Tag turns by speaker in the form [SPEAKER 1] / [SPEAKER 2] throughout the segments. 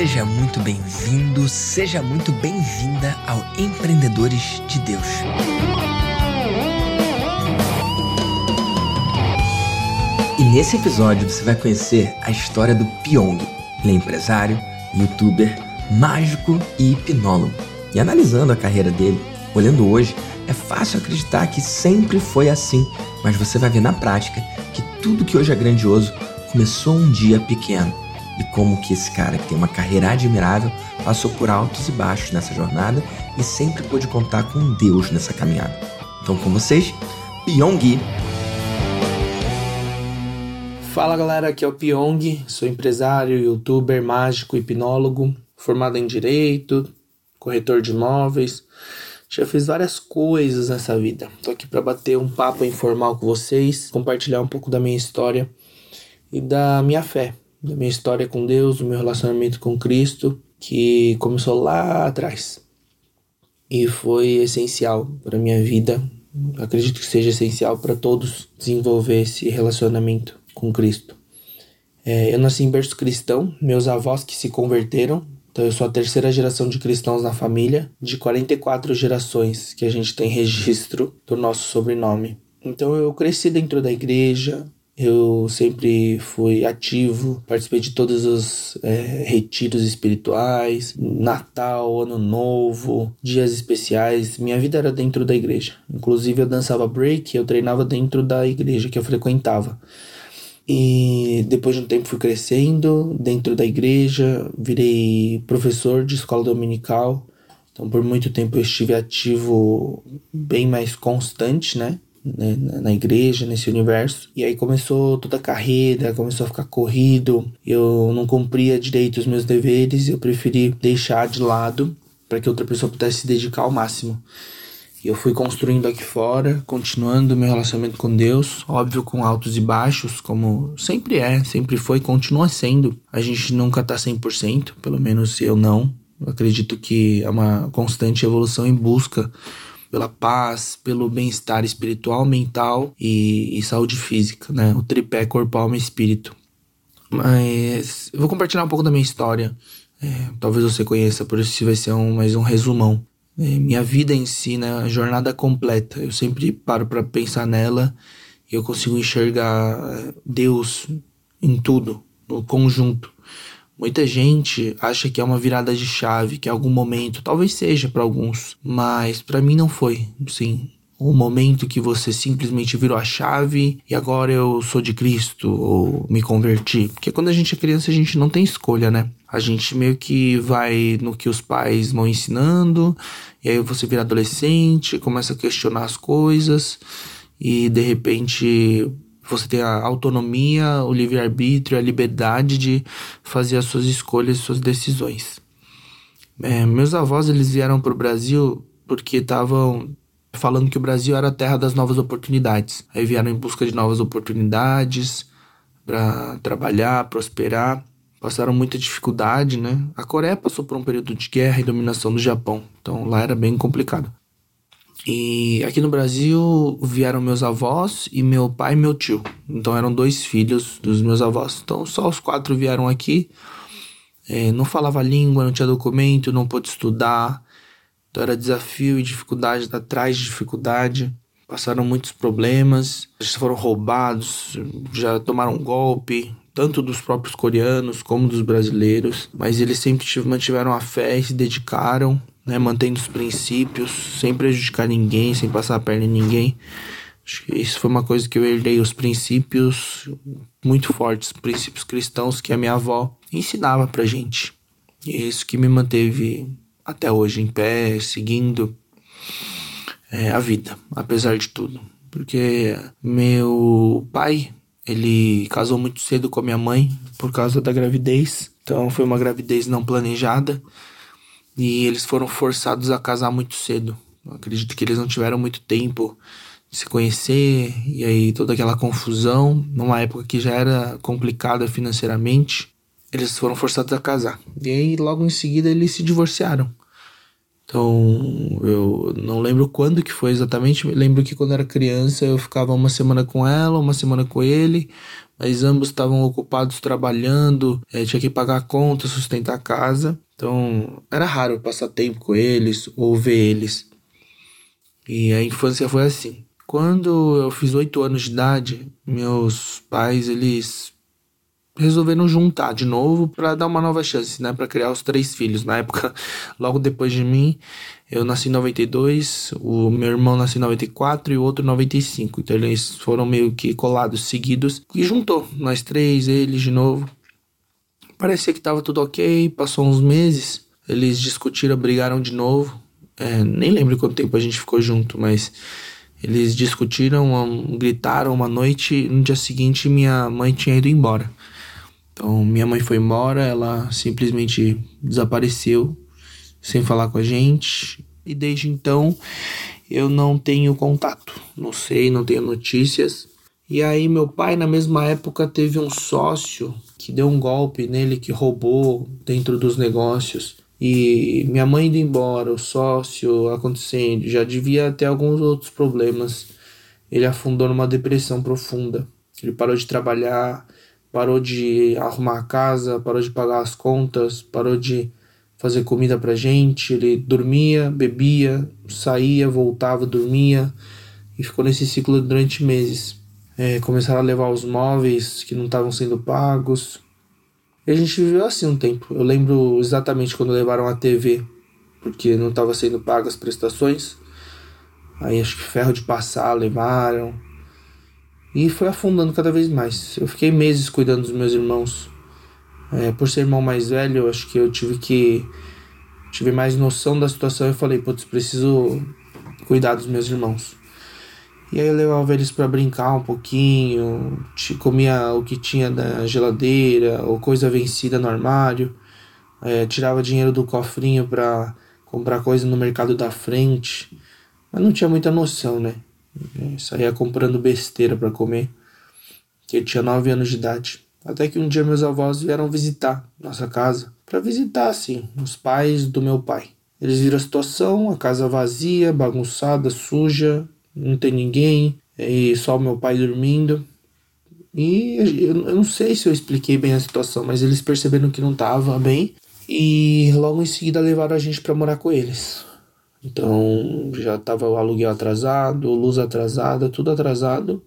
[SPEAKER 1] Seja muito bem-vindo, seja muito bem-vinda ao Empreendedores de Deus. E nesse episódio você vai conhecer a história do Pyong. Ele é empresário, youtuber, mágico e hipnólogo. E analisando a carreira dele, olhando hoje, é fácil acreditar que sempre foi assim, mas você vai ver na prática que tudo que hoje é grandioso começou um dia pequeno. E como que esse cara que tem uma carreira admirável passou por altos e baixos nessa jornada e sempre pôde contar com Deus nessa caminhada. Então com vocês, Pyong.
[SPEAKER 2] Fala galera, aqui é o Pyong, sou empresário, youtuber, mágico, hipnólogo, formado em direito, corretor de imóveis. Já fiz várias coisas nessa vida. Tô aqui para bater um papo informal com vocês, compartilhar um pouco da minha história e da minha fé, da minha história com Deus, do meu relacionamento com Cristo, que começou lá atrás e foi essencial para minha vida. Acredito que seja essencial para todos desenvolver esse relacionamento com Cristo. É, eu nasci em berço cristão, meus avós que se converteram, então eu sou a terceira geração de cristãos na família, de 44 gerações que a gente tem registro do nosso sobrenome. Então eu cresci dentro da igreja, eu sempre fui ativo, participei de todos os é, retiros espirituais, Natal, Ano Novo, dias especiais. Minha vida era dentro da igreja. Inclusive eu dançava break, eu treinava dentro da igreja que eu frequentava. E depois de um tempo fui crescendo dentro da igreja, virei professor de escola dominical. Então por muito tempo eu estive ativo bem mais constante, né? Né na igreja, nesse universo. E aí começou toda a carreira, começou a ficar corrido. Eu não cumpria direito os meus deveres, eu preferi deixar de lado para que outra pessoa pudesse se dedicar ao máximo. E eu fui construindo aqui fora, continuando meu relacionamento com Deus, óbvio com altos e baixos, como sempre é, sempre foi, continua sendo. A gente nunca tá 100%, pelo menos eu não. Eu acredito que é uma constante evolução em busca pela paz, pelo bem-estar espiritual, mental e, e, saúde física, né? O tripé corpo, alma e espírito. Mas eu vou compartilhar um pouco da minha história. É, talvez você conheça, por isso vai ser um, mais um resumão. É, minha vida em si, né, a jornada completa. Eu sempre paro para pensar nela e eu consigo enxergar é, Deus em tudo, no conjunto. Muita gente acha que é uma virada de chave, que é algum momento, talvez seja para alguns, mas para mim não foi. Sim, um momento que você simplesmente virou a chave e agora eu sou de Cristo ou me converti. Porque quando a gente é criança, a gente não tem escolha, né? A gente meio que vai no que os pais vão ensinando, e aí você vira adolescente, começa a questionar as coisas, e de repente você tem a autonomia, o livre-arbítrio, a liberdade de fazer as suas escolhas, suas decisões. É, meus avós eles vieram para o Brasil porque estavam falando que o Brasil era a terra das novas oportunidades. Aí vieram em busca de novas oportunidades para trabalhar, prosperar. Passaram muita dificuldade, né? A Coreia passou por um período de guerra e dominação do Japão, então lá era bem complicado. E aqui no Brasil vieram meus avós e meu pai e meu tio. Então eram dois filhos dos meus avós. Então só os quatro vieram aqui. É, não falava língua, não tinha documento, não pôde estudar. Então era desafio e dificuldade atrás de dificuldade. Passaram muitos problemas, eles foram roubados, já tomaram golpe, tanto dos próprios coreanos como dos brasileiros. Mas eles sempre mantiveram a fé e se dedicaram, né, mantendo os princípios, sem prejudicar ninguém, sem passar a perna em ninguém. Acho que isso foi uma coisa que eu herdei, os princípios muito fortes, princípios cristãos que a minha avó ensinava pra gente. E é isso que me manteve até hoje em pé, seguindo é, a vida, apesar de tudo. Porque meu pai, ele casou muito cedo com a minha mãe por causa da gravidez. Então foi uma gravidez não planejada e eles foram forçados a casar muito cedo. Eu acredito que eles não tiveram muito tempo de se conhecer e aí toda aquela confusão, numa época que já era complicada financeiramente, eles foram forçados a casar. E aí logo em seguida eles se divorciaram. Então, eu não lembro quando que foi exatamente, lembro que quando era criança eu ficava uma semana com ela, uma semana com ele, mas ambos estavam ocupados trabalhando, é, tinha que pagar a conta, sustentar a casa. Então era raro passar tempo com eles ou ver eles. E a infância foi assim. Quando eu fiz oito anos de idade, meus pais eles resolveram juntar de novo para dar uma nova chance, né, para criar os três filhos. Na época, logo depois de mim, eu nasci em 92, o meu irmão nasceu em 94 e o outro em 95. Então eles foram meio que colados, seguidos e juntou nós três, eles de novo. Parecia que tava tudo ok, passou uns meses, eles discutiram, brigaram de novo. É, nem lembro quanto tempo a gente ficou junto, mas eles discutiram, gritaram uma noite. No dia seguinte, minha mãe tinha ido embora. Então, minha mãe foi embora, ela simplesmente desapareceu sem falar com a gente. E desde então, eu não tenho contato. Não sei, não tenho notícias. E aí, meu pai, na mesma época, teve um sócio que deu um golpe nele, que roubou dentro dos negócios. E minha mãe indo embora, o sócio acontecendo, já devia ter alguns outros problemas. Ele afundou numa depressão profunda. Ele parou de trabalhar, parou de arrumar a casa, parou de pagar as contas, parou de fazer comida pra gente. Ele dormia, bebia, saía, voltava, dormia e ficou nesse ciclo durante meses. É, começaram a levar os móveis que não estavam sendo pagos. E a gente viveu assim um tempo. Eu lembro exatamente quando levaram a TV, porque não estava sendo pagas as prestações. Aí acho que ferro de passar levaram. E foi afundando cada vez mais. Eu fiquei meses cuidando dos meus irmãos. É, por ser irmão mais velho, acho que eu tive que. Tive mais noção da situação e falei, putz, preciso cuidar dos meus irmãos. E aí eu levava eles para brincar um pouquinho, comia o que tinha da geladeira ou coisa vencida no armário, é, tirava dinheiro do cofrinho para comprar coisa no mercado da frente, mas não tinha muita noção, né? É, saía comprando besteira para comer, que eu tinha 9 anos de idade. Até que um dia meus avós vieram visitar nossa casa, para visitar assim, os pais do meu pai. Eles viram a situação, a casa vazia, bagunçada, suja, não tem ninguém, e só o meu pai dormindo. E eu, eu não sei se eu expliquei bem a situação, mas eles perceberam que não tava bem e logo em seguida levaram a gente para morar com eles. Então já tava o aluguel atrasado, luz atrasada, tudo atrasado.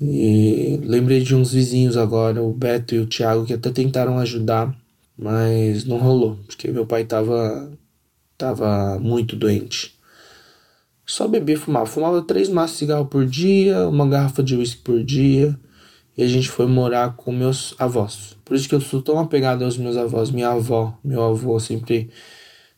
[SPEAKER 2] E lembrei de uns vizinhos agora, o Beto e o Thiago, que até tentaram ajudar, mas não rolou, porque meu pai tava, tava muito doente. Só bebia e fumava. Fumava três maços de cigarro por dia, uma garrafa de uísque por dia. E a gente foi morar com meus avós. Por isso que eu sou tão apegado aos meus avós. Minha avó, meu avô sempre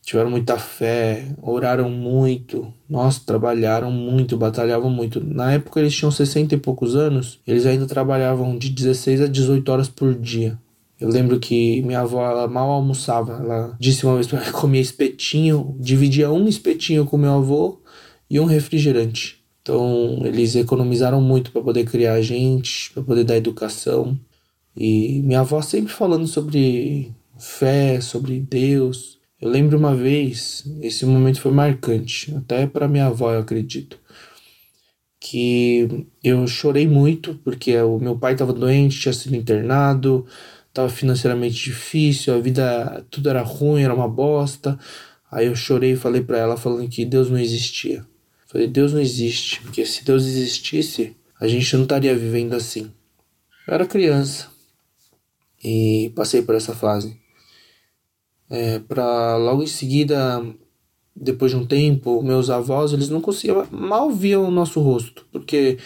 [SPEAKER 2] tiveram muita fé, oraram muito, nossa, trabalharam muito, batalhavam muito. Na época eles tinham 60 e poucos anos, eles ainda trabalhavam de 16 a 18 horas por dia. Eu lembro que minha avó ela mal almoçava. Ela disse uma vez para mim comia espetinho, dividia um espetinho com meu avô e um refrigerante. Então eles economizaram muito para poder criar a gente, para poder dar educação. E minha avó sempre falando sobre fé, sobre Deus, eu lembro uma vez, esse momento foi marcante, até para minha avó, eu acredito, que eu chorei muito porque o meu pai estava doente, tinha sido internado, estava financeiramente difícil, a vida tudo era ruim, era uma bosta. Aí eu chorei e falei para ela falando que Deus não existia. Falei, Deus não existe, porque se Deus existisse, a gente não estaria vivendo assim. Eu era criança e passei por essa fase é, para logo em seguida, depois de um tempo, meus avós, eles não conseguiam, mal viam o nosso rosto, porque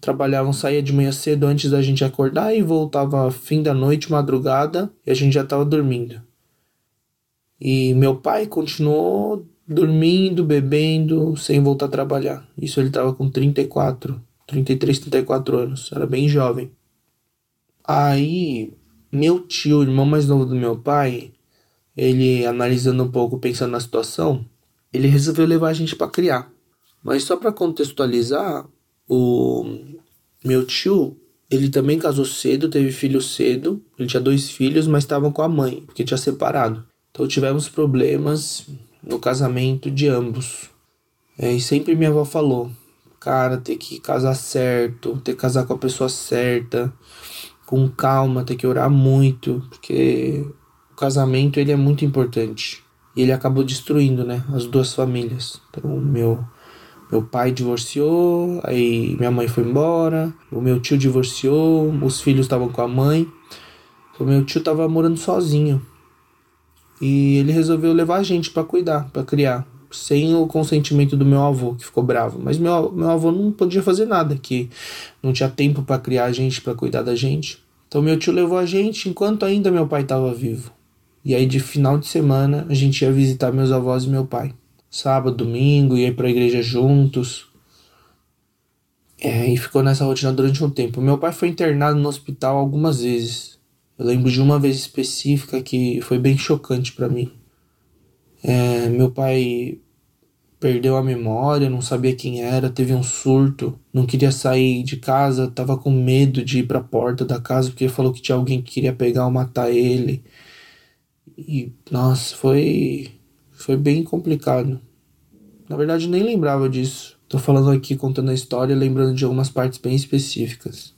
[SPEAKER 2] trabalhavam, saía de manhã cedo antes da gente acordar e voltava fim da noite, madrugada, e a gente já estava dormindo. E meu pai continuou dormindo, bebendo, sem voltar a trabalhar. Isso ele estava com 34, 33, 34 anos, era bem jovem. Aí, meu tio, irmão mais novo do meu pai, ele analisando um pouco, pensando na situação, ele resolveu levar a gente para criar. Mas só para contextualizar, o meu tio, ele também casou cedo, teve filho cedo, ele tinha dois filhos, mas estavam com a mãe, porque tinha separado. Então tivemos problemas no casamento de ambos. É, e sempre minha avó falou, cara, ter que casar certo, ter que casar com a pessoa certa. com calma, ter que orar muito, porque o casamento ele é muito importante. E ele acabou destruindo, né, as duas famílias. Então, meu meu pai divorciou, aí minha mãe foi embora, o meu tio divorciou, os filhos estavam com a mãe. O meu tio estava morando sozinho. E ele resolveu levar a gente para cuidar, para criar, sem o consentimento do meu avô, que ficou bravo. Mas meu, meu avô não podia fazer nada, que não tinha tempo para criar a gente, para cuidar da gente. Então meu tio levou a gente enquanto ainda meu pai estava vivo. E aí de final de semana a gente ia visitar meus avós e meu pai. Sábado, domingo, ia para a igreja juntos. É, e ficou nessa rotina durante um tempo. Meu pai foi internado no hospital algumas vezes. Eu lembro de uma vez específica que foi bem chocante para mim. É, meu pai perdeu a memória, não sabia quem era, teve um surto, não queria sair de casa, tava com medo de ir para a porta da casa porque falou que tinha alguém que queria pegar ou matar ele. E nossa, foi foi bem complicado. Na verdade, nem lembrava disso. Tô falando aqui contando a história, lembrando de algumas partes bem específicas.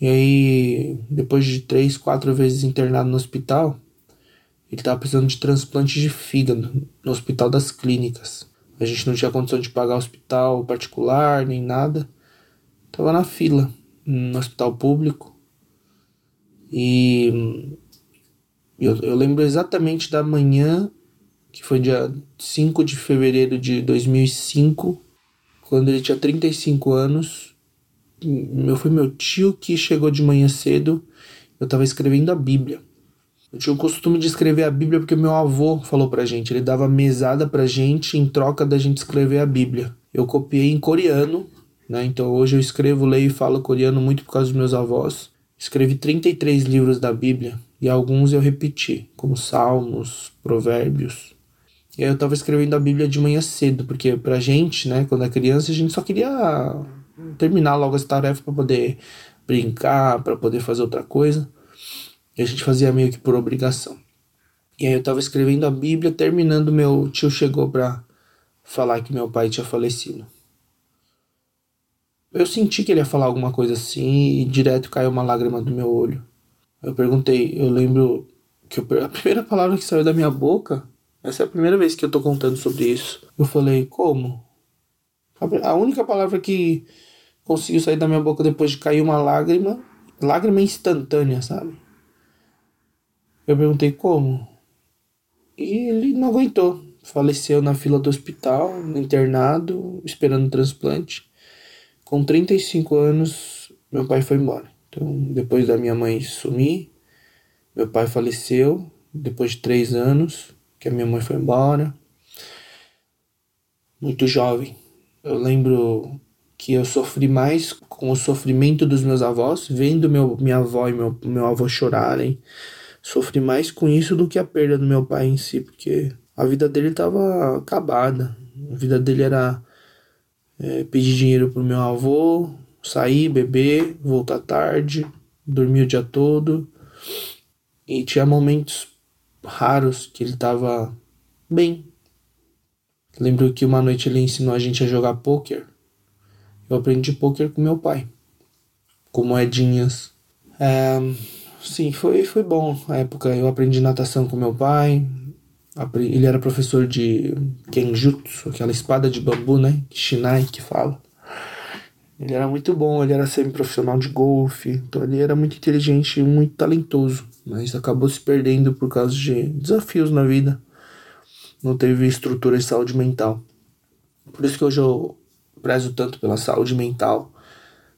[SPEAKER 2] E aí, depois de três, quatro vezes internado no hospital, ele estava precisando de transplante de fígado no Hospital das Clínicas. A gente não tinha condição de pagar hospital particular nem nada. Tava na fila no hospital público. E eu, eu lembro exatamente da manhã, que foi dia 5 de fevereiro de 2005, quando ele tinha 35 anos meu foi meu tio que chegou de manhã cedo. Eu estava escrevendo a Bíblia. Eu tinha o costume de escrever a Bíblia porque meu avô falou pra gente. Ele dava mesada pra gente em troca da gente escrever a Bíblia. Eu copiei em coreano, né? Então hoje eu escrevo, leio e falo coreano muito por causa dos meus avós. Escrevi 33 livros da Bíblia e alguns eu repeti, como Salmos, Provérbios. E aí eu estava escrevendo a Bíblia de manhã cedo, porque pra gente, né, quando é criança, a gente só queria terminar logo essa tarefa para poder brincar, para poder fazer outra coisa. E a gente fazia meio que por obrigação. E aí eu estava escrevendo a Bíblia, terminando, meu tio chegou para falar que meu pai tinha falecido. Eu senti que ele ia falar alguma coisa assim e direto caiu uma lágrima do meu olho. Eu perguntei, eu lembro que eu, a primeira palavra que saiu da minha boca, essa é a primeira vez que eu tô contando sobre isso. Eu falei, como? A única palavra que conseguiu sair da minha boca depois de cair uma lágrima, lágrima instantânea, sabe? Eu perguntei como. E ele não aguentou. Faleceu na fila do hospital, internado, esperando transplante. Com 35 anos, meu pai foi embora. Então, depois da minha mãe sumir, meu pai faleceu. Depois de três anos, que a minha mãe foi embora. Muito jovem. Eu lembro que eu sofri mais com o sofrimento dos meus avós, vendo meu, minha avó e meu, meu avô chorarem. Sofri mais com isso do que a perda do meu pai em si, porque a vida dele estava acabada. A vida dele era é, pedir dinheiro pro meu avô, sair, beber, voltar tarde, dormir o dia todo. E tinha momentos raros que ele estava bem. Lembro que uma noite ele ensinou a gente a jogar poker eu aprendi poker com meu pai, com moedinhas. É, sim, foi, foi bom a época. Eu aprendi natação com meu pai. Ele era professor de Kenjutsu, aquela espada de bambu, né? Shinai que fala. Ele era muito bom, ele era semi-profissional de golfe, então ele era muito inteligente e muito talentoso, mas acabou se perdendo por causa de desafios na vida. Não teve estrutura de saúde mental. Por isso que hoje eu prezo tanto pela saúde mental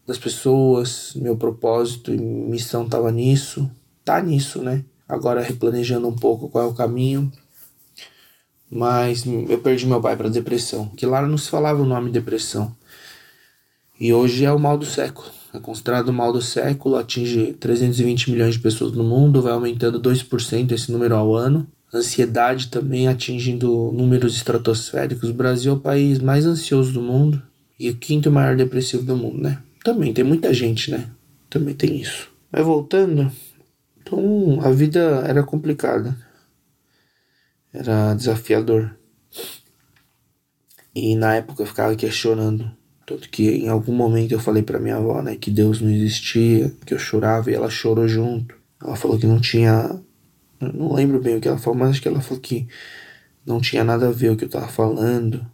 [SPEAKER 2] das pessoas, meu propósito e missão estava nisso, tá nisso, né? Agora replanejando um pouco qual é o caminho. Mas eu perdi meu pai para depressão, que lá não se falava o nome depressão. E hoje é o mal do século. É considerado o mal do século, atinge 320 milhões de pessoas no mundo, vai aumentando 2% esse número ao ano ansiedade também atingindo números estratosféricos. O Brasil é o país mais ansioso do mundo e o quinto maior depressivo do mundo, né? Também tem muita gente, né? Também tem isso. Mas voltando, então a vida era complicada. Era desafiador. E na época eu ficava questionando Tanto que em algum momento eu falei para minha avó, né, que Deus não existia, que eu chorava e ela chorou junto. Ela falou que não tinha. Não lembro bem o que ela falou, mas acho que ela falou que não tinha nada a ver o que eu tava falando.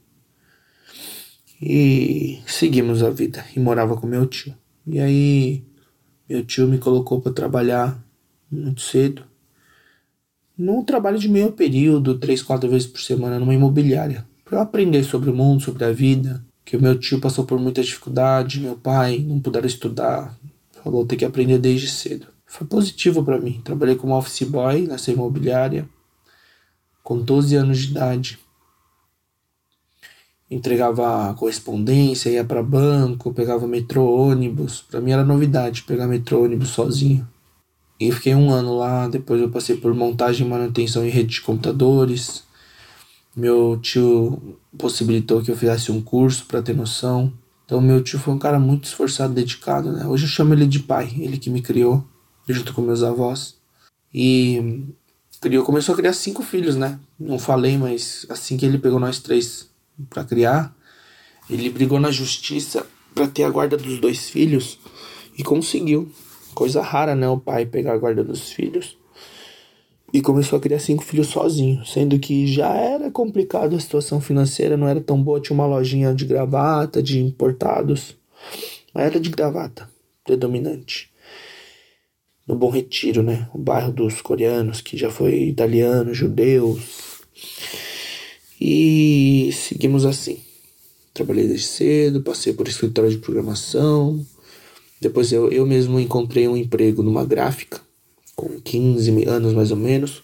[SPEAKER 2] E seguimos a vida. E morava com meu tio. E aí, meu tio me colocou para trabalhar muito cedo. Num trabalho de meio período, três, quatro vezes por semana, numa imobiliária. Para eu aprender sobre o mundo, sobre a vida. Que o meu tio passou por muita dificuldade, meu pai não puderam estudar. Falou ter que aprender desde cedo. Foi positivo para mim. Trabalhei como office boy nessa imobiliária com 12 anos de idade entregava correspondência, ia para banco, pegava metrô, ônibus. Para mim era novidade pegar metrô, ônibus sozinho. E fiquei um ano lá, depois eu passei por montagem manutenção em rede de computadores. Meu tio possibilitou que eu fizesse um curso para ter noção. Então meu tio foi um cara muito esforçado, dedicado, né? Hoje eu chamo ele de pai, ele que me criou, junto com meus avós. E criou, começou a criar cinco filhos, né? Não falei, mas assim que ele pegou nós três para criar, ele brigou na justiça para ter a guarda dos dois filhos e conseguiu. Coisa rara, né? O pai pegar a guarda dos filhos. E começou a criar cinco filhos sozinho, sendo que já era complicado a situação financeira, não era tão boa. Tinha uma lojinha de gravata, de importados, era de gravata, predominante. No Bom Retiro, né? O bairro dos coreanos, que já foi italiano, judeus. E seguimos assim. Trabalhei desde cedo, passei por escritório de programação. Depois eu, eu mesmo encontrei um emprego numa gráfica, com 15 anos mais ou menos.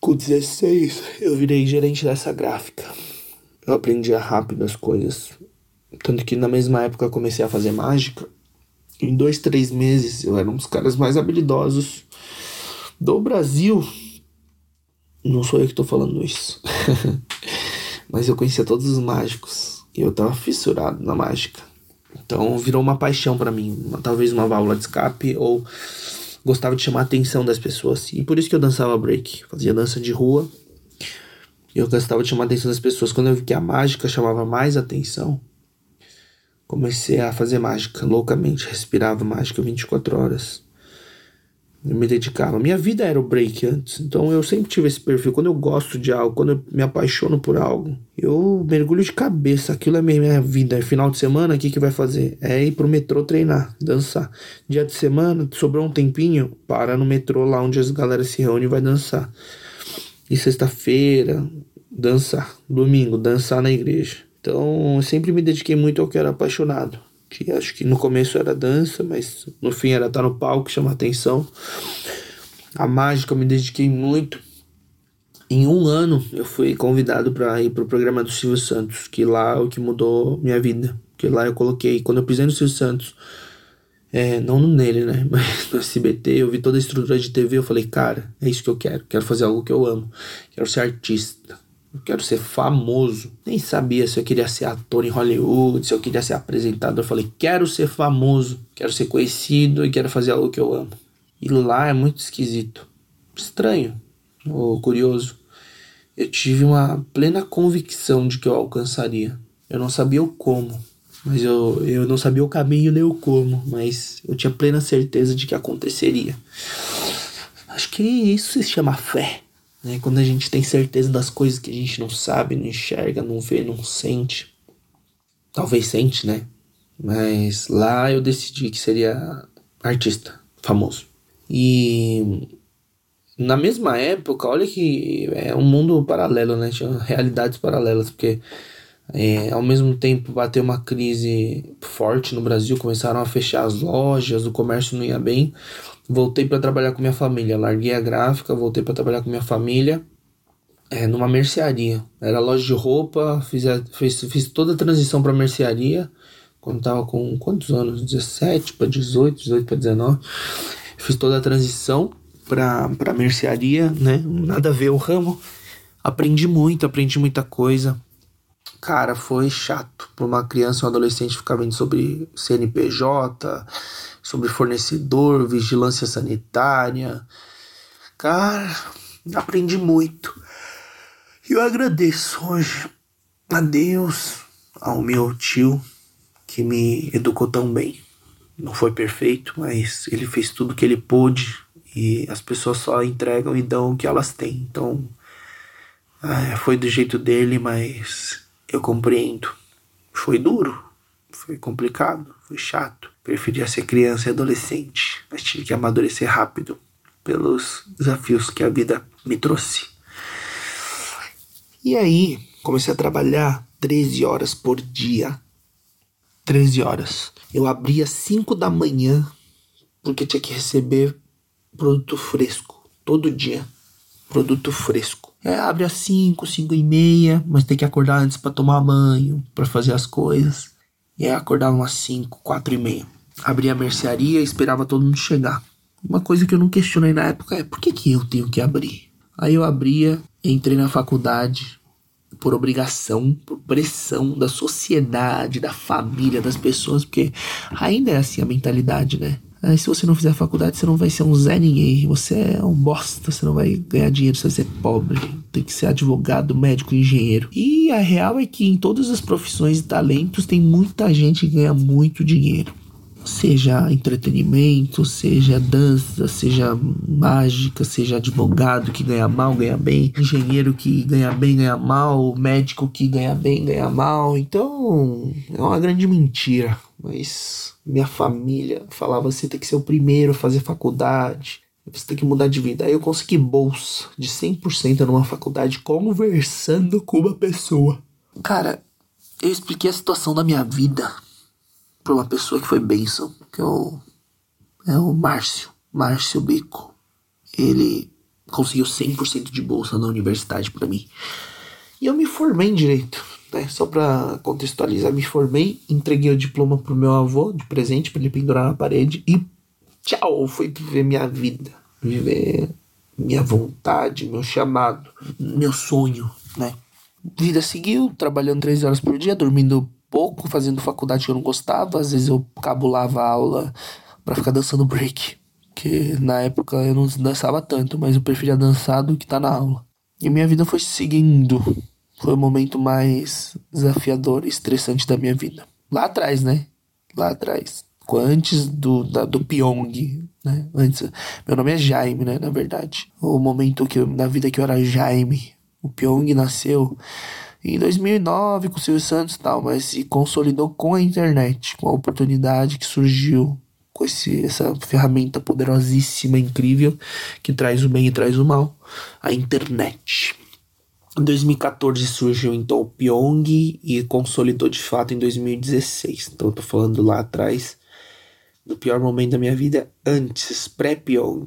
[SPEAKER 2] Com 16 eu virei gerente dessa gráfica. Eu aprendia rápido as coisas. Tanto que na mesma época eu comecei a fazer mágica. Em dois, três meses eu era um dos caras mais habilidosos do Brasil não sou eu que tô falando isso. Mas eu conhecia todos os mágicos. E eu tava fissurado na mágica. Então virou uma paixão para mim. Talvez uma válvula de escape ou gostava de chamar a atenção das pessoas. E por isso que eu dançava break. Fazia dança de rua. E eu gostava de chamar a atenção das pessoas. Quando eu vi que a mágica chamava mais atenção, comecei a fazer mágica loucamente. Respirava mágica 24 horas. Eu me dedicava. Minha vida era o break antes, então eu sempre tive esse perfil. Quando eu gosto de algo, quando eu me apaixono por algo, eu mergulho de cabeça. Aquilo é minha vida. É final de semana, o que, que vai fazer? É ir pro metrô treinar, dançar. Dia de semana, sobrou um tempinho, para no metrô lá onde as galera se reúnem e vai dançar. E sexta-feira, dançar. Domingo, dançar na igreja. Então, eu sempre me dediquei muito ao que era apaixonado que acho que no começo era dança, mas no fim era estar no palco, chamar atenção. A mágica eu me dediquei muito. Em um ano eu fui convidado para ir pro programa do Silvio Santos, que lá é o que mudou minha vida. Que lá eu coloquei, quando eu pisei no Silvio Santos, é, não nele, né? Mas no SBT, eu vi toda a estrutura de TV, eu falei, cara, é isso que eu quero. Quero fazer algo que eu amo. Quero ser artista. Eu quero ser famoso. Nem sabia se eu queria ser ator em Hollywood, se eu queria ser apresentador. Eu falei, quero ser famoso, quero ser conhecido e quero fazer algo que eu amo. E lá é muito esquisito. Estranho, ou curioso. Eu tive uma plena convicção de que eu alcançaria. Eu não sabia o como, mas eu, eu não sabia o caminho nem o como, mas eu tinha plena certeza de que aconteceria. Acho que isso se chama fé. Né? Quando a gente tem certeza das coisas que a gente não sabe, não enxerga, não vê, não sente. Talvez sente, né? Mas lá eu decidi que seria artista famoso. E na mesma época, olha que é um mundo paralelo, né? Tinha realidades paralelas, porque é, ao mesmo tempo bateu uma crise forte no Brasil, começaram a fechar as lojas, o comércio não ia bem voltei para trabalhar com minha família. Larguei a gráfica, voltei para trabalhar com minha família é, numa mercearia. Era loja de roupa, fiz, a, fiz, fiz toda a transição para mercearia quando tava com quantos anos? 17 para 18, 18 para 19. Fiz toda a transição para mercearia, né? Nada a ver o ramo. Aprendi muito, aprendi muita coisa. Cara, foi chato para uma criança um adolescente ficar vendo sobre CNPJ, sobre fornecedor, vigilância sanitária. Cara, aprendi muito. E eu agradeço hoje a Deus, ao meu tio, que me educou tão bem. Não foi perfeito, mas ele fez tudo que ele pôde e as pessoas só entregam e dão o que elas têm. Então, ah, foi do jeito dele, mas eu compreendo. Foi duro, foi complicado, foi chato. Preferia ser criança e adolescente, mas tive que amadurecer rápido pelos desafios que a vida me trouxe. E aí, comecei a trabalhar 13 horas por dia. 13 horas. Eu abria 5 da manhã porque tinha que receber produto fresco todo dia. Produto fresco. É, abre às 5, 5 e meia, mas tem que acordar antes para tomar banho, para fazer as coisas. E aí acordava umas 5, 4 e meia. Abria a mercearia e esperava todo mundo chegar. Uma coisa que eu não questionei na época é por que, que eu tenho que abrir? Aí eu abria, entrei na faculdade por obrigação, por pressão da sociedade, da família, das pessoas, porque ainda é assim a mentalidade, né? Aí se você não fizer faculdade, você não vai ser um Zé Ninguém. Você é um bosta, você não vai ganhar dinheiro, você vai ser pobre. Tem que ser advogado, médico, engenheiro. E a real é que em todas as profissões e talentos tem muita gente que ganha muito dinheiro seja entretenimento, seja dança, seja mágica, seja advogado que ganha mal, ganha bem, engenheiro que ganha bem, ganha mal, médico que ganha bem, ganha mal. Então, é uma grande mentira. Mas minha família falava: você tem que ser o primeiro a fazer faculdade. Você tem que mudar de vida. Aí eu consegui bolsa de 100% numa faculdade conversando com uma pessoa. Cara, eu expliquei a situação da minha vida para uma pessoa que foi bênção, que é o, é o Márcio, Márcio Bico. Ele conseguiu 100% de bolsa na universidade para mim. E eu me formei em direito, né? Só para contextualizar, me formei, entreguei o diploma pro meu avô de presente para ele pendurar na parede e tchau, fui viver minha vida, viver minha vontade, meu chamado, meu sonho, né? Vida seguiu, trabalhando três horas por dia, dormindo pouco fazendo faculdade que eu não gostava. Às vezes eu cabulava a aula para ficar dançando break. Que na época eu não dançava tanto, mas eu preferia dançar do que estar tá na aula. E minha vida foi seguindo. Foi o momento mais desafiador e estressante da minha vida. Lá atrás, né? Lá atrás. Antes do, da, do Pyong, né? Antes, meu nome é Jaime, né? Na verdade. O momento que eu, na vida que eu era Jaime. O Pyong nasceu em 2009 com o Silvio Santos e tal, mas se consolidou com a internet, com a oportunidade que surgiu com esse, essa ferramenta poderosíssima, incrível, que traz o bem e traz o mal, a internet. Em 2014 surgiu então o Pyong e consolidou de fato em 2016. Então eu tô falando lá atrás do pior momento da minha vida antes, pré-Pyong.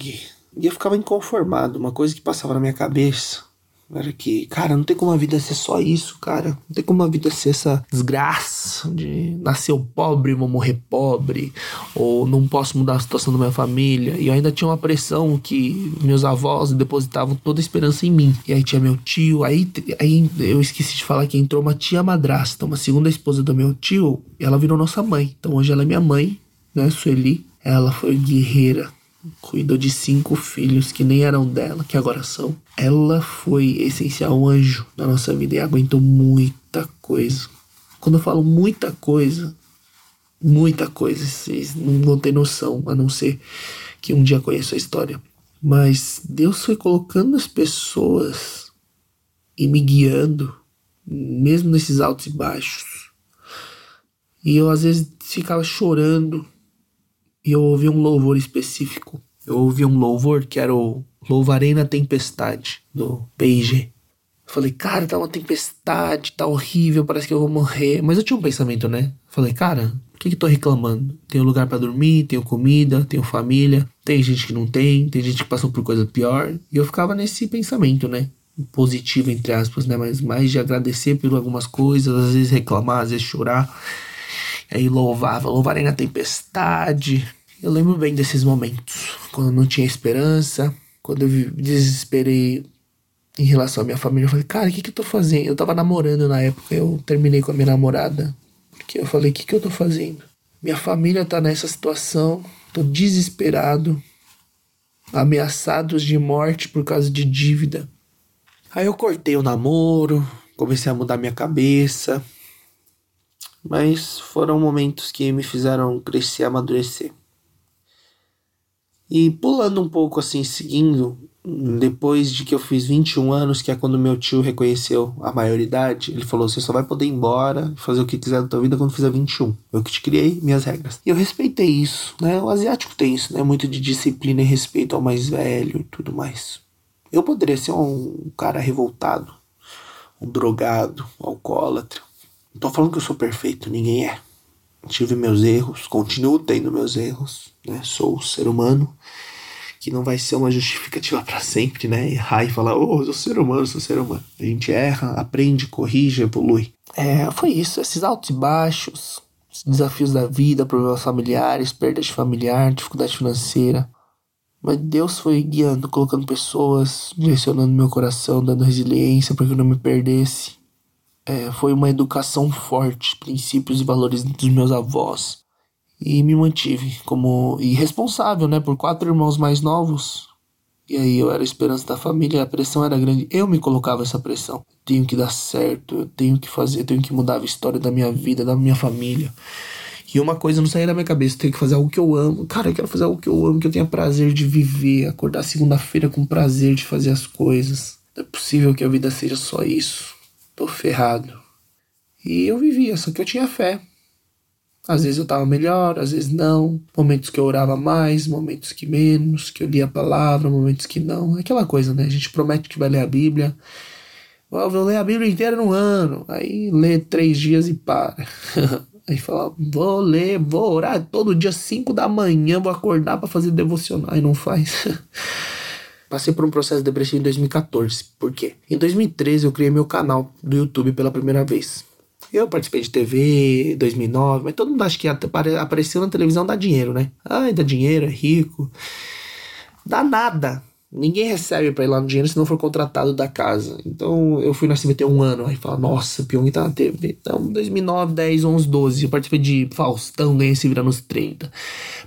[SPEAKER 2] E eu ficava inconformado, uma coisa que passava na minha cabeça era que, cara, não tem como a vida ser só isso, cara. Não tem como a vida ser essa desgraça de nascer pobre, vou morrer pobre, ou não posso mudar a situação da minha família. E eu ainda tinha uma pressão que meus avós depositavam toda a esperança em mim. E aí tinha meu tio, aí, aí eu esqueci de falar que entrou uma tia madrasta, uma segunda esposa do meu tio, ela virou nossa mãe. Então hoje ela é minha mãe, né, Sueli. Ela foi guerreira, cuidou de cinco filhos que nem eram dela, que agora são. Ela foi essencial, um anjo na nossa vida e aguentou muita coisa. Quando eu falo muita coisa, muita coisa, vocês não vão ter noção, a não ser que um dia conheça a história. Mas Deus foi colocando as pessoas e me guiando, mesmo nesses altos e baixos. E eu às vezes ficava chorando e eu ouvi um louvor específico. Eu ouvi um louvor que era o Louvarei na Tempestade, do PIG. Falei, cara, tá uma tempestade, tá horrível, parece que eu vou morrer. Mas eu tinha um pensamento, né? Falei, cara, por que que tô reclamando? Tenho lugar para dormir, tenho comida, tenho família. Tem gente que não tem, tem gente que passou por coisa pior. E eu ficava nesse pensamento, né? Positivo, entre aspas, né? Mas mais de agradecer por algumas coisas, às vezes reclamar, às vezes chorar. Aí louvava, louvarei na tempestade. Eu lembro bem desses momentos, quando não tinha esperança, quando eu desesperei em relação à minha família. Eu falei, cara, o que, que eu tô fazendo? Eu tava namorando na época, eu terminei com a minha namorada. Porque eu falei, o que, que eu tô fazendo? Minha família tá nessa situação, tô desesperado, ameaçados de morte por causa de dívida. Aí eu cortei o namoro, comecei a mudar minha cabeça, mas foram momentos que me fizeram crescer, amadurecer. E pulando um pouco assim, seguindo, depois de que eu fiz 21 anos, que é quando meu tio reconheceu a maioridade, ele falou: você só vai poder ir embora, fazer o que quiser da tua vida quando fizer 21. Eu que te criei, minhas regras. E eu respeitei isso, né? O asiático tem isso, né? Muito de disciplina e respeito ao mais velho e tudo mais. Eu poderia ser um cara revoltado, um drogado, um alcoólatra. Não tô falando que eu sou perfeito, ninguém é tive meus erros, continuo tendo meus erros, né? Sou ser humano, que não vai ser uma justificativa para sempre, né? Errar e falar, oh, sou ser humano, sou ser humano. A gente erra, aprende, corrige, evolui. É, foi isso, esses altos e baixos, desafios da vida, problemas familiares, perda de familiar, dificuldade financeira. Mas Deus foi guiando, colocando pessoas, direcionando meu coração, dando resiliência para que eu não me perdesse é, foi uma educação forte, princípios e valores dos meus avós. E me mantive como irresponsável, né, por quatro irmãos mais novos. E aí eu era a esperança da família, a pressão era grande. Eu me colocava essa pressão. Tenho que dar certo, eu tenho que fazer, tenho que mudar a história da minha vida, da minha família. E uma coisa não saía da minha cabeça, tenho que fazer algo que eu amo. Cara, eu quero fazer algo que eu amo, que eu tenha prazer de viver, acordar segunda-feira com prazer de fazer as coisas. Não é possível que a vida seja só isso tô ferrado. E eu vivia, só que eu tinha fé. Às vezes eu estava melhor, às vezes não. Momentos que eu orava mais, momentos que menos, que eu lia a palavra, momentos que não. É aquela coisa, né? A gente promete que vai ler a Bíblia. Eu vou ler a Bíblia inteira no ano. Aí lê três dias e para. Aí fala, vou ler, vou orar todo dia, cinco da manhã, vou acordar para fazer devocional. Aí não faz. Passei por um processo depressivo em 2014. Por quê? Em 2013 eu criei meu canal do YouTube pela primeira vez. Eu participei de TV 2009, mas todo mundo acha que apareceu na televisão dá dinheiro, né? Ai, dá dinheiro, é rico. Dá nada. Ninguém recebe pra ir lá no dinheiro se não for contratado da casa. Então eu fui na CBT um ano, aí fala, nossa, Pyong tá na TV. Então, 2009, 10, 11, 12. Eu participei de Faustão, ganhei se vira nos 30.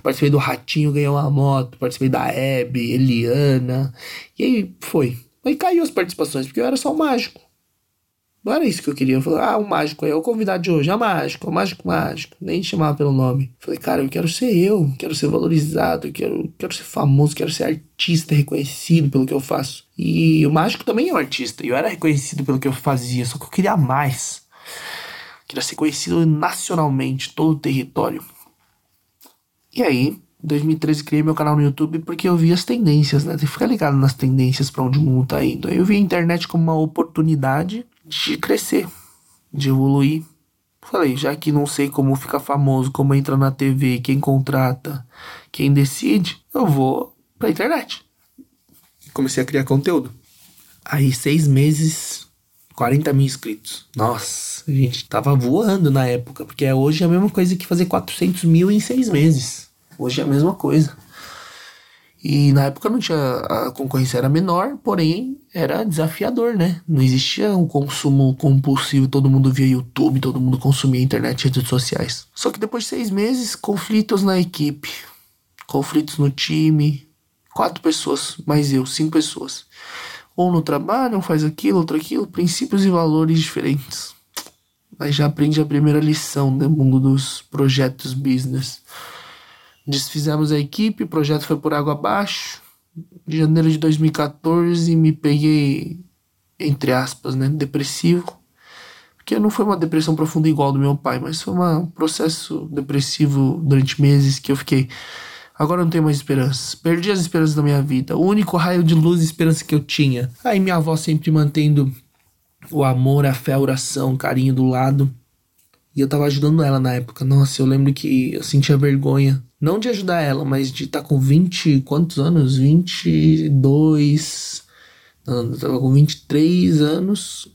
[SPEAKER 2] Participei do Ratinho, ganhei uma moto. Participei da Hebe, Eliana. E aí foi. Aí caiu as participações, porque eu era só mágico. Não era isso que eu queria. Eu falei, ah, o mágico aí, é o convidado de hoje, é mágico, é mágico mágico. Nem chamava pelo nome. Falei, cara, eu quero ser eu, quero ser valorizado, quero, quero ser famoso, quero ser artista reconhecido pelo que eu faço. E o mágico também é um artista, e eu era reconhecido pelo que eu fazia, só que eu queria mais. Eu queria ser conhecido nacionalmente, todo o território. E aí, em 2013 criei meu canal no YouTube porque eu vi as tendências, né? Tem que ficar ligado nas tendências para onde o mundo tá indo. Aí eu vi a internet como uma oportunidade de crescer, de evoluir. Falei, já que não sei como ficar famoso, como entra na TV, quem contrata, quem decide, eu vou pra internet. Comecei a criar conteúdo. Aí, seis meses, 40 mil inscritos. Nossa, a gente tava voando na época, porque hoje é a mesma coisa que fazer 400 mil em seis meses. Hoje é a mesma coisa. E na época não tinha. A concorrência era menor, porém era desafiador, né? Não existia um consumo compulsivo, todo mundo via YouTube, todo mundo consumia internet e redes sociais. Só que depois de seis meses, conflitos na equipe, conflitos no time, quatro pessoas, mais eu, cinco pessoas. Um no trabalho, um faz aquilo, outro aquilo, princípios e valores diferentes. Aí já aprende a primeira lição no mundo dos projetos business. Desfizemos a equipe, o projeto foi por água abaixo. De janeiro de 2014 me peguei, entre aspas, né, depressivo. Porque não foi uma depressão profunda igual do meu pai, mas foi um processo depressivo durante meses que eu fiquei. Agora não tenho mais esperança. Perdi as esperanças da minha vida. O único raio de luz e esperança que eu tinha. Aí minha avó sempre mantendo o amor, a fé, a oração, o carinho do lado. E eu tava ajudando ela na época. Nossa, eu lembro que eu sentia vergonha. Não de ajudar ela, mas de estar tá com 20. Quantos anos? 22. Não, tava com 23 anos.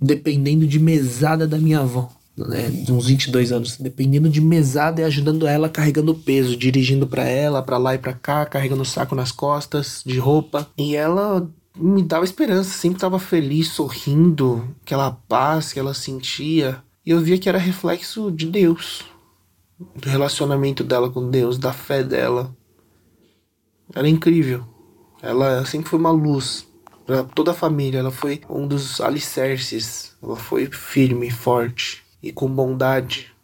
[SPEAKER 2] Dependendo de mesada da minha avó. Né, de uns 22 anos, dependendo de mesada e ajudando ela carregando peso, dirigindo para ela, para lá e para cá, carregando saco nas costas, de roupa. E ela me dava esperança, sempre estava feliz, sorrindo, aquela paz que ela sentia. E eu via que era reflexo de Deus, do relacionamento dela com Deus, da fé dela. Era incrível. Ela sempre foi uma luz para toda a família. Ela foi um dos alicerces. Ela foi firme, forte. e com bondade,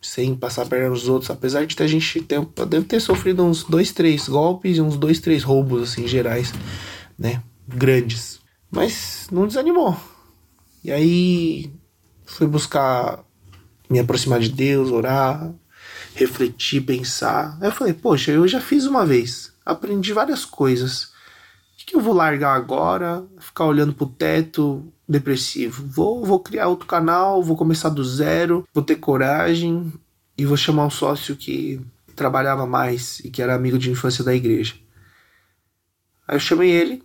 [SPEAKER 2] sem passar perna nos outros, apesar de a gente ter, deve ter sofrido uns dois, três golpes e uns dois, três roubos assim gerais, né, grandes, mas não desanimou. E aí fui buscar me aproximar de Deus, orar, refletir, pensar. Aí eu falei, poxa, eu já fiz uma vez, aprendi várias coisas. O que eu vou largar agora? Ficar olhando pro teto, depressivo. Vou, vou criar outro canal, vou começar do zero, vou ter coragem e vou chamar um sócio que trabalhava mais e que era amigo de infância da igreja. Aí eu chamei ele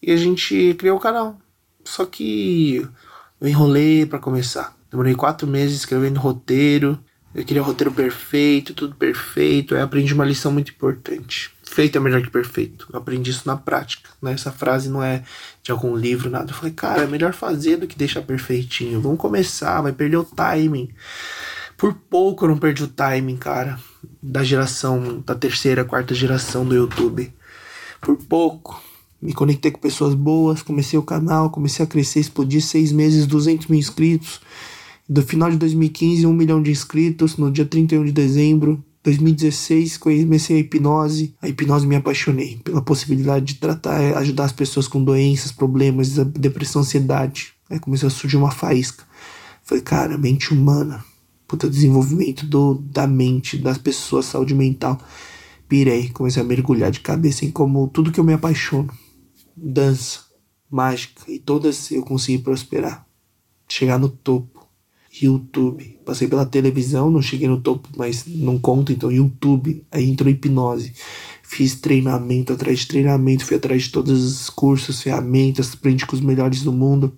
[SPEAKER 2] e a gente criou o canal. Só que eu enrolei para começar. Demorei quatro meses escrevendo roteiro. Eu queria um roteiro perfeito, tudo perfeito. Aí aprendi uma lição muito importante. Feito é melhor que perfeito. Eu aprendi isso na prática. Né? Essa frase não é de algum livro, nada. Eu falei, cara, é melhor fazer do que deixar perfeitinho. Vamos começar, vai perder o timing. Por pouco eu não perdi o timing, cara. Da geração, da terceira, quarta geração do YouTube. Por pouco. Me conectei com pessoas boas, comecei o canal, comecei a crescer, explodir seis meses, 200 mil inscritos. Do final de 2015, um milhão de inscritos. No dia 31 de dezembro, 2016 comecei a hipnose. A hipnose me apaixonei pela possibilidade de tratar, ajudar as pessoas com doenças, problemas, depressão, ansiedade. Aí começou a surgir uma faísca. Falei, cara, mente humana. Puta desenvolvimento do, da mente, das pessoas, saúde mental. Pirei, comecei a mergulhar de cabeça em como tudo que eu me apaixono. Dança, mágica, e todas eu consegui prosperar. Chegar no topo YouTube. Passei pela televisão, não cheguei no topo, mas não conta, então YouTube. Aí entrou hipnose. Fiz treinamento atrás de treinamento, fui atrás de todos os cursos, ferramentas, aprendi com os melhores do mundo.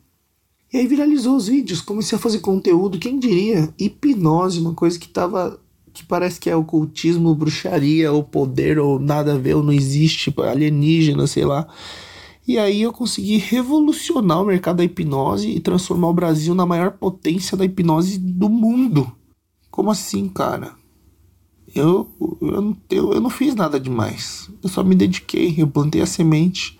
[SPEAKER 2] E aí viralizou os vídeos, comecei a fazer conteúdo, quem diria? Hipnose, uma coisa que tava. que parece que é ocultismo, bruxaria, ou poder, ou nada a ver, ou não existe, alienígena, sei lá. E aí eu consegui revolucionar o mercado da hipnose e transformar o Brasil na maior potência da hipnose do mundo. Como assim, cara? Eu, eu, eu, eu não fiz nada demais. Eu só me dediquei, eu plantei a semente.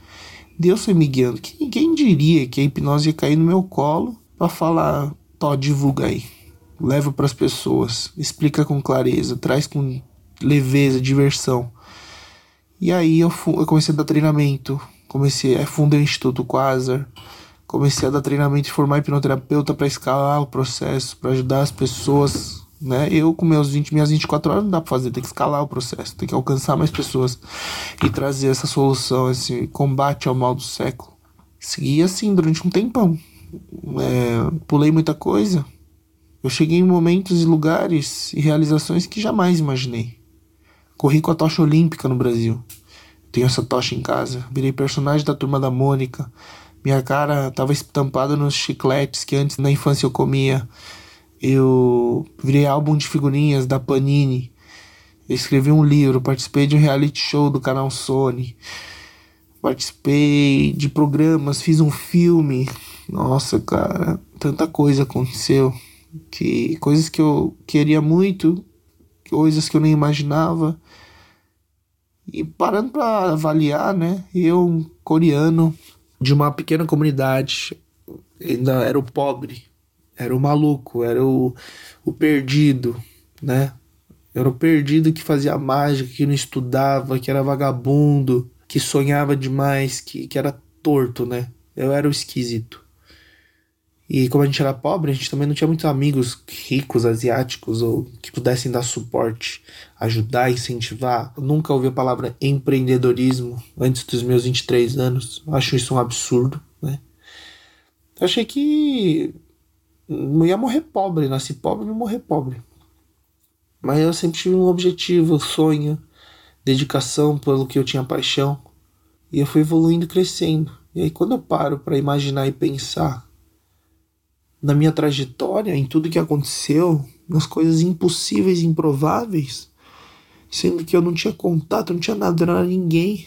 [SPEAKER 2] Deus foi me guiando. Quem, quem diria que a hipnose ia cair no meu colo para falar, tó, divulga aí. Leva para as pessoas, explica com clareza, traz com leveza, diversão. E aí eu, eu comecei a dar treinamento, comecei a fundar o Instituto Quasar, comecei a dar treinamento e formar hipnoterapeuta para escalar o processo, para ajudar as pessoas, né? Eu com meus 20, minhas 24 horas não dá para fazer, tem que escalar o processo, tem que alcançar mais pessoas e trazer essa solução, esse combate ao mal do século. Segui assim durante um tempão. É, pulei muita coisa. Eu cheguei em momentos e lugares e realizações que jamais imaginei. Corri com a tocha olímpica no Brasil. Tenho essa tocha em casa. Virei personagem da turma da Mônica. Minha cara tava estampada nos chicletes que antes na infância eu comia. Eu virei álbum de figurinhas da Panini. Eu escrevi um livro, participei de um reality show do canal Sony. Participei de programas, fiz um filme. Nossa, cara, tanta coisa aconteceu. Que coisas que eu queria muito, coisas que eu nem imaginava. E parando para avaliar, né? Eu, um coreano de uma pequena comunidade, ainda era o pobre, era o maluco, era o, o perdido, né? Era o perdido que fazia mágica, que não estudava, que era vagabundo, que sonhava demais, que, que era torto, né? Eu era o esquisito. E como a gente era pobre, a gente também não tinha muitos amigos ricos, asiáticos, ou que pudessem dar suporte, ajudar, incentivar. Eu nunca ouvi a palavra empreendedorismo antes dos meus 23 anos. Eu acho isso um absurdo, né? Eu achei que não ia morrer pobre, nasci pobre, não morrer pobre. Mas eu sempre tive um objetivo, um sonho, dedicação pelo que eu tinha paixão. E eu fui evoluindo, crescendo. E aí quando eu paro para imaginar e pensar na minha trajetória, em tudo que aconteceu, nas coisas impossíveis improváveis, sendo que eu não tinha contato, não tinha nada, não era ninguém.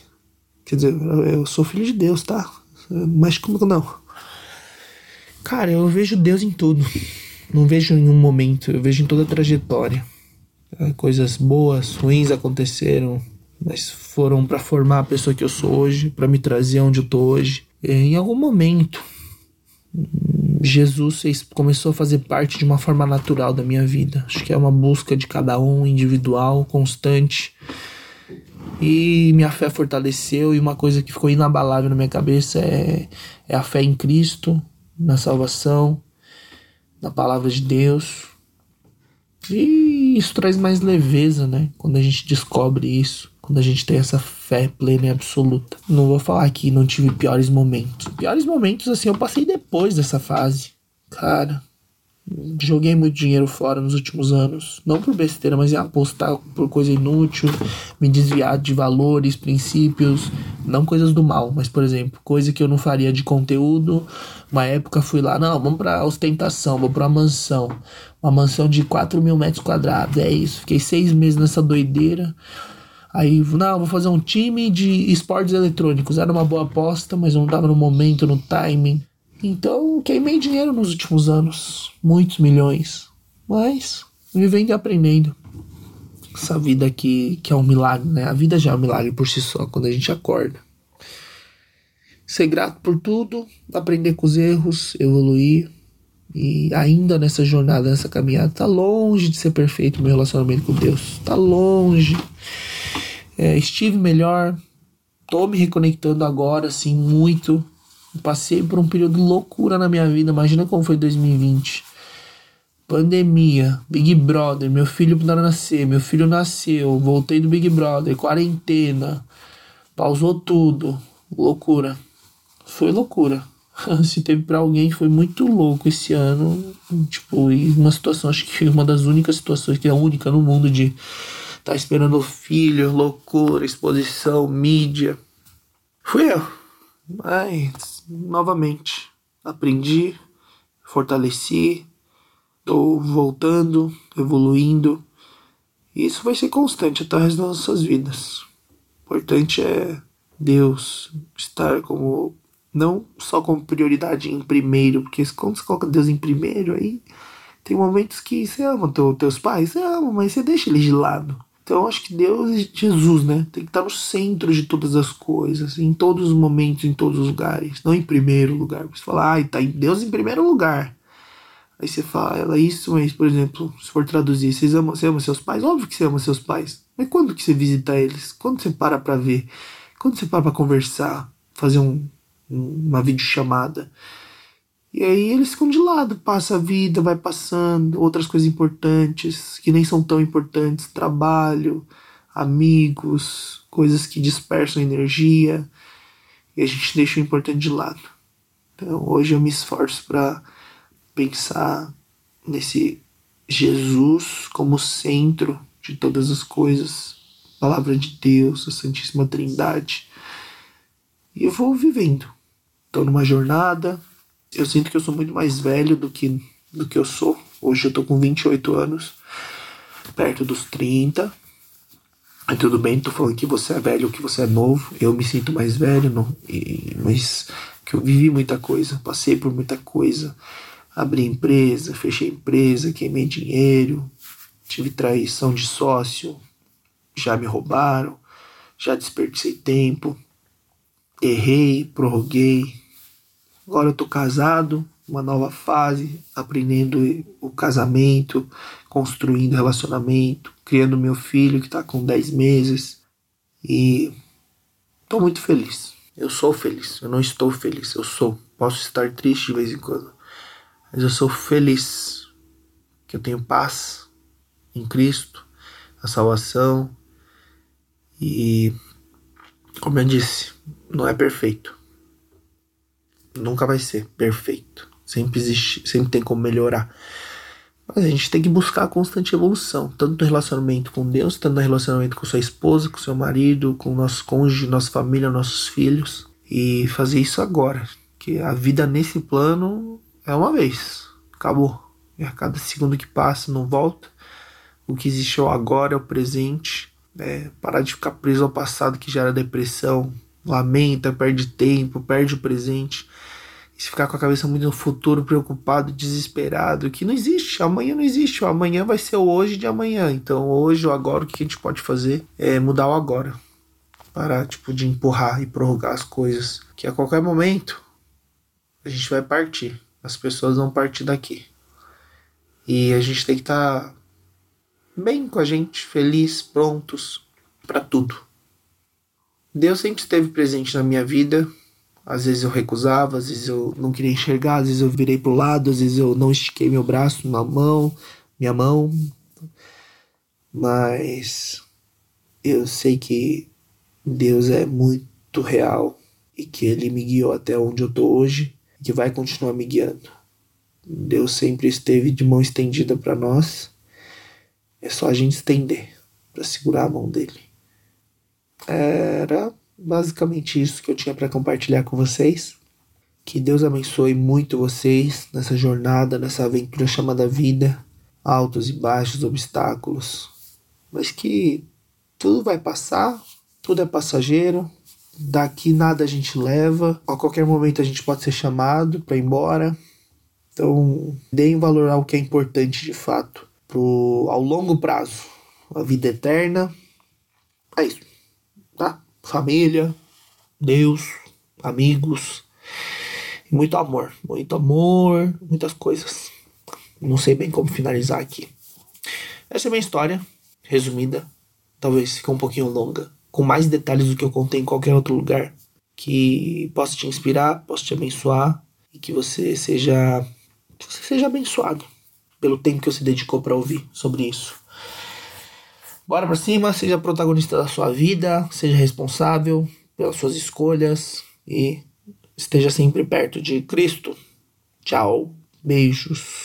[SPEAKER 2] Quer dizer, eu sou filho de Deus, tá? Mas como não? Cara, eu vejo Deus em tudo. Não vejo em um momento, eu vejo em toda a trajetória. É, coisas boas, ruins aconteceram, mas foram para formar a pessoa que eu sou hoje, para me trazer onde eu tô hoje. É, em algum momento, Jesus começou a fazer parte de uma forma natural da minha vida. Acho que é uma busca de cada um, individual, constante. E minha fé fortaleceu, e uma coisa que ficou inabalável na minha cabeça é, é a fé em Cristo, na salvação, na palavra de Deus. E isso traz mais leveza, né? Quando a gente descobre isso, quando a gente tem essa fé plena e absoluta. Não vou falar que não tive piores momentos. Piores momentos, assim, eu passei depois dessa fase. Cara, joguei muito dinheiro fora nos últimos anos. Não por besteira, mas em apostar por coisa inútil, me desviar de valores, princípios, não coisas do mal, mas por exemplo, coisa que eu não faria de conteúdo. Uma época fui lá, não, vamos pra ostentação, vou pra mansão. Uma mansão de 4 mil metros quadrados, é isso. Fiquei seis meses nessa doideira. Aí, não, vou fazer um time de esportes eletrônicos. Era uma boa aposta, mas não tava no momento, no timing. Então, queimei dinheiro nos últimos anos. Muitos milhões. Mas, vivendo e aprendendo. Essa vida aqui, que é um milagre, né? A vida já é um milagre por si só, quando a gente acorda. Ser grato por tudo, aprender com os erros, evoluir. E ainda nessa jornada, nessa caminhada, tá longe de ser perfeito meu relacionamento com Deus. Tá longe. É, estive melhor. Tô me reconectando agora, assim, muito Passei por um período loucura na minha vida. Imagina como foi 2020. Pandemia, Big Brother, meu filho para nascer, meu filho nasceu, voltei do Big Brother, quarentena, pausou tudo, loucura. Foi loucura. Se teve para alguém foi muito louco esse ano, tipo, uma situação, acho que uma das únicas situações que é a única no mundo de tá esperando o filho, loucura, exposição, mídia. Fui eu. Mas, novamente, aprendi, fortaleci, estou voltando, evoluindo. E isso vai ser constante até das nossas vidas. O importante é Deus estar como não só como prioridade em primeiro, porque quando você coloca Deus em primeiro, aí tem momentos que você ama teu, teus pais, você ama, mas você deixa eles de lado. Então acho que Deus, Jesus, né, tem que estar no centro de todas as coisas, em todos os momentos, em todos os lugares, não em primeiro lugar. Você fala, ai, tá Deus em primeiro lugar. Aí você fala isso, mas, por exemplo, se for traduzir, vocês amam, você ama seus pais? Óbvio que você ama seus pais. Mas quando que você visita eles? Quando você para pra ver? Quando você para pra conversar? Fazer um, uma videochamada? E aí eles ficam de lado, passa a vida, vai passando, outras coisas importantes que nem são tão importantes, trabalho, amigos, coisas que dispersam energia, e a gente deixa o importante de lado. Então hoje eu me esforço para pensar nesse Jesus como centro de todas as coisas, palavra de Deus, a Santíssima Trindade. E eu vou vivendo. Estou numa jornada, eu sinto que eu sou muito mais velho do que, do que eu sou. Hoje eu tô com 28 anos, perto dos 30. Mas tudo bem, tô falando que você é velho, que você é novo. Eu me sinto mais velho, não, e, mas que eu vivi muita coisa, passei por muita coisa. Abri empresa, fechei empresa, queimei dinheiro, tive traição de sócio, já me roubaram, já desperdicei tempo, errei, prorroguei, Agora eu tô casado, uma nova fase, aprendendo o casamento, construindo relacionamento, criando meu filho que tá com 10 meses. E tô muito feliz. Eu sou feliz. Eu não estou feliz. Eu sou. Posso estar triste de vez em quando. Mas eu sou feliz que eu tenho paz em Cristo, a salvação. E, como eu disse, não é perfeito nunca vai ser perfeito. Sempre existe, sempre tem como melhorar. Mas a gente tem que buscar a constante evolução, tanto no relacionamento com Deus, tanto no relacionamento com sua esposa, com seu marido, com nosso cônjuge, nossa família, nossos filhos. E fazer isso agora. Que a vida nesse plano é uma vez. Acabou. E a cada segundo que passa não volta. O que existe é o agora, é o presente. É parar de ficar preso ao passado que gera depressão, lamenta, perde tempo, perde o presente se ficar com a cabeça muito no futuro, preocupado, desesperado, que não existe, amanhã não existe, o amanhã vai ser o hoje de amanhã. Então, hoje ou agora, o que a gente pode fazer é mudar o agora. Parar, tipo, de empurrar e prorrogar as coisas. Que a qualquer momento a gente vai partir. As pessoas vão partir daqui. E a gente tem que estar tá bem com a gente, feliz, prontos para tudo. Deus sempre esteve presente na minha vida. Às vezes eu recusava, às vezes eu não queria enxergar, às vezes eu virei pro lado, às vezes eu não estiquei meu braço, minha mão, minha mão. Mas eu sei que Deus é muito real e que ele me guiou até onde eu tô hoje e que vai continuar me guiando. Deus sempre esteve de mão estendida para nós. É só a gente estender para segurar a mão dele. Era basicamente isso que eu tinha para compartilhar com vocês. Que Deus abençoe muito vocês nessa jornada, nessa aventura chamada vida, altos e baixos, obstáculos, mas que tudo vai passar, tudo é passageiro, daqui nada a gente leva, a qualquer momento a gente pode ser chamado para ir embora. Então, deem valor ao que é importante de fato, pro, ao longo prazo, a vida eterna. É isso? Família, Deus, amigos, muito amor, muito amor, muitas coisas. Não sei bem como finalizar aqui. Essa é a minha história, resumida, talvez fique um pouquinho longa, com mais detalhes do que eu contei em qualquer outro lugar, que possa te inspirar, possa te abençoar e que você seja que você seja abençoado pelo tempo que você dedicou para ouvir sobre isso. Bora pra cima, seja protagonista da sua vida, seja responsável pelas suas escolhas e esteja sempre perto de Cristo. Tchau, beijos.